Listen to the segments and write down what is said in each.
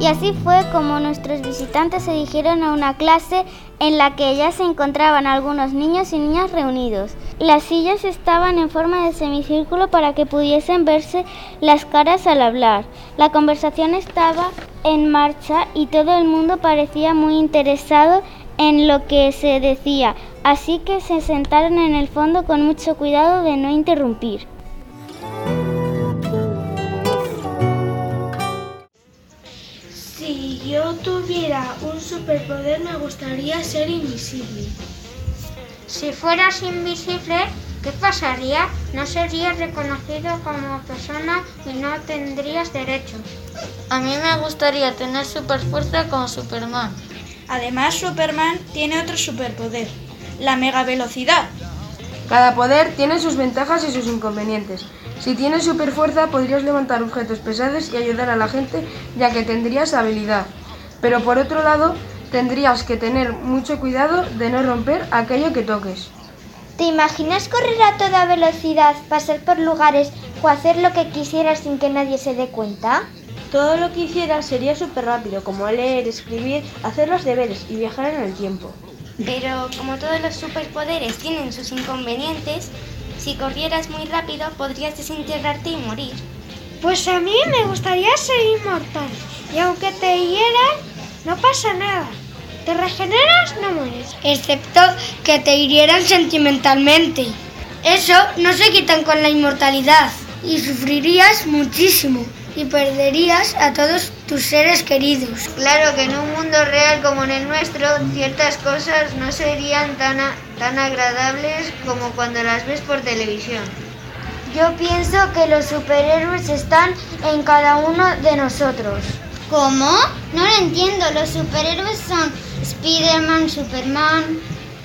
Y así fue como nuestros visitantes se dirigieron a una clase en la que ya se encontraban algunos niños y niñas reunidos. Las sillas estaban en forma de semicírculo para que pudiesen verse las caras al hablar. La conversación estaba en marcha y todo el mundo parecía muy interesado en lo que se decía, así que se sentaron en el fondo con mucho cuidado de no interrumpir. Yo tuviera un superpoder me gustaría ser invisible. Si fueras invisible, ¿qué pasaría? No serías reconocido como persona y no tendrías derechos. A mí me gustaría tener superfuerza como Superman. Además, Superman tiene otro superpoder, la mega velocidad. Cada poder tiene sus ventajas y sus inconvenientes. Si tienes superfuerza podrías levantar objetos pesados y ayudar a la gente ya que tendrías habilidad. Pero por otro lado, tendrías que tener mucho cuidado de no romper aquello que toques. ¿Te imaginas correr a toda velocidad, pasar por lugares o hacer lo que quisieras sin que nadie se dé cuenta? Todo lo que hicieras sería súper rápido, como leer, escribir, hacer los deberes y viajar en el tiempo. Pero como todos los superpoderes tienen sus inconvenientes, si corrieras muy rápido podrías desintegrarte y morir. Pues a mí me gustaría ser inmortal. Y aunque te hieran, no pasa nada. Te regeneras, no mueres. Excepto que te hirieran sentimentalmente. Eso no se quitan con la inmortalidad. Y sufrirías muchísimo y perderías a todos tus seres queridos. Claro que en un mundo real como en el nuestro, ciertas cosas no serían tan, tan agradables como cuando las ves por televisión. Yo pienso que los superhéroes están en cada uno de nosotros. ¿Cómo? No lo entiendo. Los superhéroes son Spider-Man, Superman.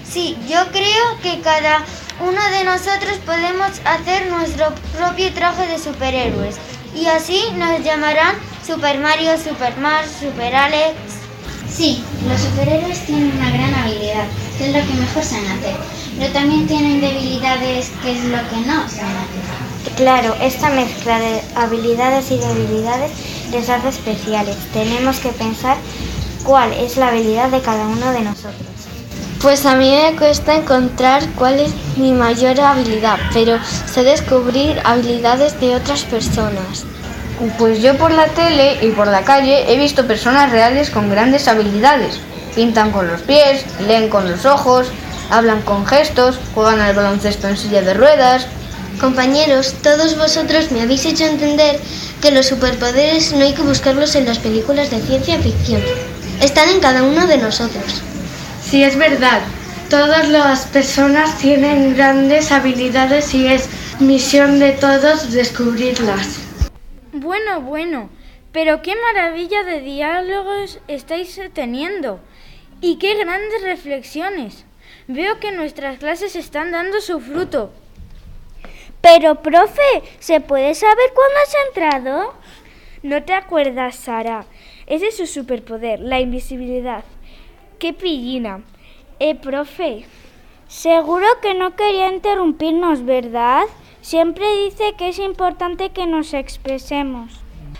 Sí, yo creo que cada uno de nosotros podemos hacer nuestro propio traje de superhéroes. Y así nos llamarán Super Mario, Super Mars, Super Alex. Sí, los superhéroes tienen una gran habilidad, que es lo que mejor saben hacer, pero también tienen debilidades, que es lo que no saben hacer. Claro, esta mezcla de habilidades y debilidades les hace especiales. Tenemos que pensar cuál es la habilidad de cada uno de nosotros. Pues a mí me cuesta encontrar cuál es mi mayor habilidad, pero sé descubrir habilidades de otras personas. Pues yo por la tele y por la calle he visto personas reales con grandes habilidades. Pintan con los pies, leen con los ojos, hablan con gestos, juegan al baloncesto en silla de ruedas. Compañeros, todos vosotros me habéis hecho entender que los superpoderes no hay que buscarlos en las películas de ciencia ficción. Están en cada uno de nosotros. Sí, es verdad. Todas las personas tienen grandes habilidades y es misión de todos descubrirlas. Bueno, bueno, pero qué maravilla de diálogos estáis teniendo y qué grandes reflexiones. Veo que nuestras clases están dando su fruto. Pero, profe, ¿se puede saber cuándo has entrado? No te acuerdas, Sara. Ese es su superpoder, la invisibilidad. ¡Qué pillina! Eh, profe. Seguro que no quería interrumpirnos, ¿verdad? Siempre dice que es importante que nos expresemos.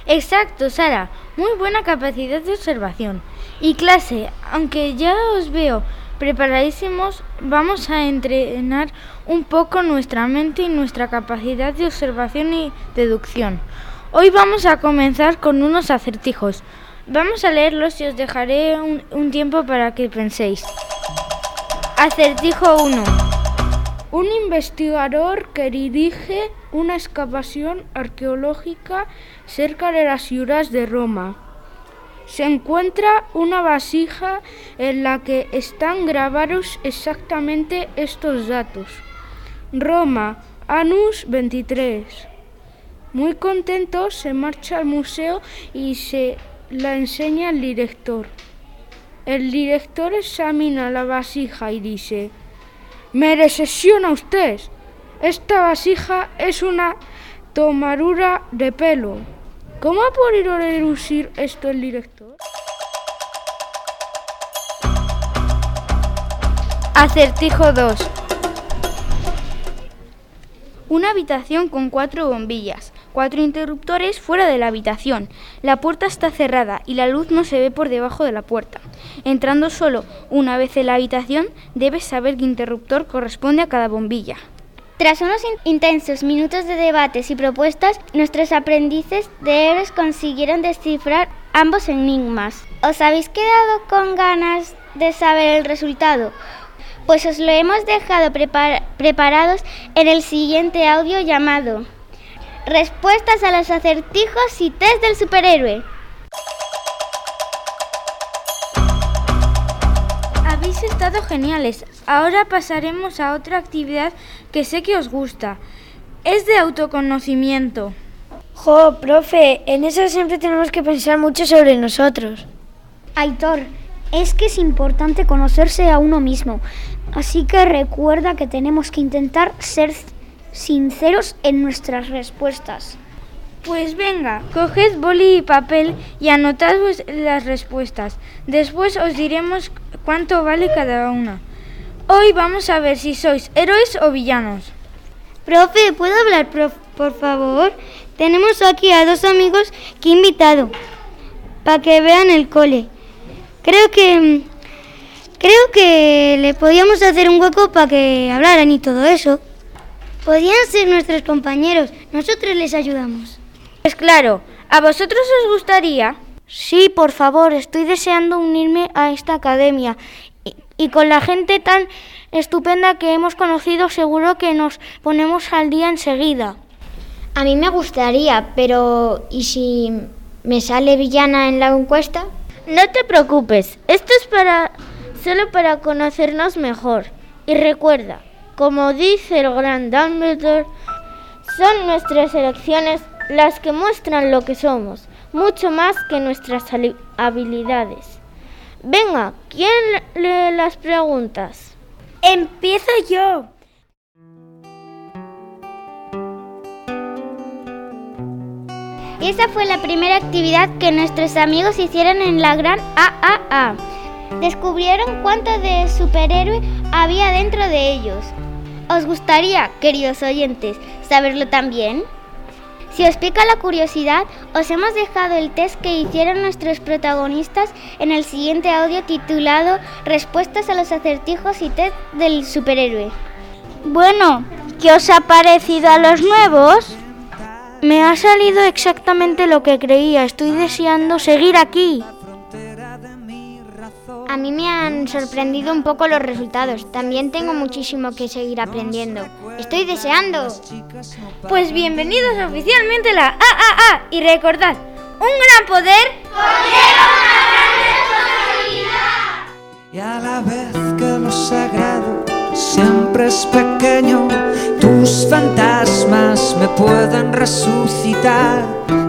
Exacto, Sara. Muy buena capacidad de observación. Y clase, aunque ya os veo preparadísimos, vamos a entrenar un poco nuestra mente y nuestra capacidad de observación y deducción. Hoy vamos a comenzar con unos acertijos. Vamos a leerlos y os dejaré un, tiempo para que penséis. Acertijo 1. Un investigador que dirige una excavación arqueológica cerca de las ciudades de Roma. Se encuentra una vasija en la que están grabados exactamente estos datos. Roma, Anus 23. Muy contento se marcha al museo y se la enseña el director. El director examina la vasija y dice, me decepciona usted. Esta vasija es una tomadura de pelo. ¿Cómo ha podido deducir esto el director? Acertijo 2. Una habitación con cuatro bombillas. cuatro interruptores fuera de la habitación. La puerta está cerrada y la luz no se ve por debajo de la puerta. Entrando solo una vez en la habitación, debes saber qué interruptor corresponde a cada bombilla. Tras unos intensos minutos de debates y propuestas, nuestros aprendices de héroes consiguieron descifrar ambos enigmas. ¿Os habéis quedado con ganas de saber el resultado? Pues os lo hemos dejado preparados en el siguiente audio llamado Respuestas a los acertijos y test del superhéroe. Habéis estado geniales. Ahora pasaremos a otra actividad que sé que os gusta. Es de autoconocimiento. Jo, profe, en eso siempre tenemos que pensar mucho sobre nosotros. Aitor, es que es importante conocerse a uno mismo. Así que recuerda que tenemos que intentar ser sinceros en nuestras respuestas. Pues venga, coged boli y papel y anotad las respuestas. Después os diremos cuánto vale cada una. Hoy vamos a ver si sois héroes o villanos. Profe, ¿puedo hablar, por favor? Tenemos aquí a dos amigos que he invitado para que vean el cole. Creo que creo que le podíamos hacer un hueco para que hablaran y todo eso. Podían ser nuestros compañeros, nosotros les ayudamos. Pues claro, ¿a vosotros os gustaría? Sí, por favor, estoy deseando unirme a esta academia y, con la gente tan estupenda que hemos conocido seguro que nos ponemos al día enseguida. A mí me gustaría, pero ¿y si me sale villana en la encuesta? No te preocupes, esto es para solo para conocernos mejor. Y recuerda, como dice el gran Dumbledore, son nuestras elecciones las que muestran lo que somos, mucho más que nuestras habilidades. Venga, ¿quién lee las preguntas? Empiezo yo. Esa fue la primera actividad que nuestros amigos hicieron en la gran AAA. Descubrieron cuánto de superhéroe había dentro de ellos. ¿Os gustaría, queridos oyentes, saberlo también? Si os pica la curiosidad, os hemos dejado el test que hicieron nuestros protagonistas en el siguiente audio titulado Respuestas a los acertijos y test del superhéroe. Bueno, ¿qué os ha parecido a los nuevos? Me ha salido exactamente lo que creía. Estoy deseando seguir aquí. A mí me han sorprendido un poco los resultados. También tengo muchísimo que seguir aprendiendo. Estoy deseando. Pues bienvenidos oficialmente a la AAA y recordad, un gran poder conlleva una gran responsabilidad. Y a la vez que lo sagrado es pequeño, tus fantasmas me pueden resucitar.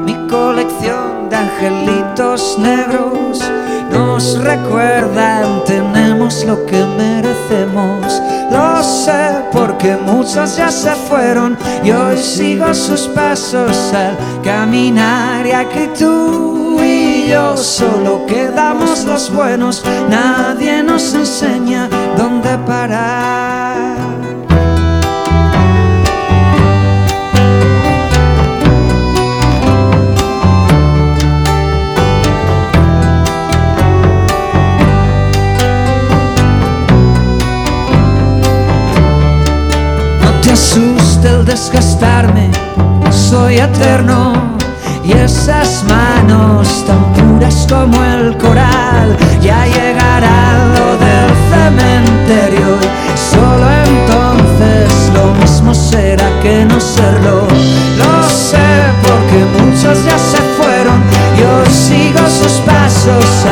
Mi colección de angelitos negros nos recuerdan, tenemos lo que merecemos. Lo sé porque muchos ya se fueron y hoy sigo sus pasos al caminar y aquí tú y yo solo quedamos los buenos, nadie nos enseña dónde parar. asusta el desgastarme, soy eterno y esas manos tan puras como el coral ya llegará lo del cementerio. Solo entonces lo mismo será que no serlo. Lo sé porque muchos ya se fueron y hoy sigo sus pasos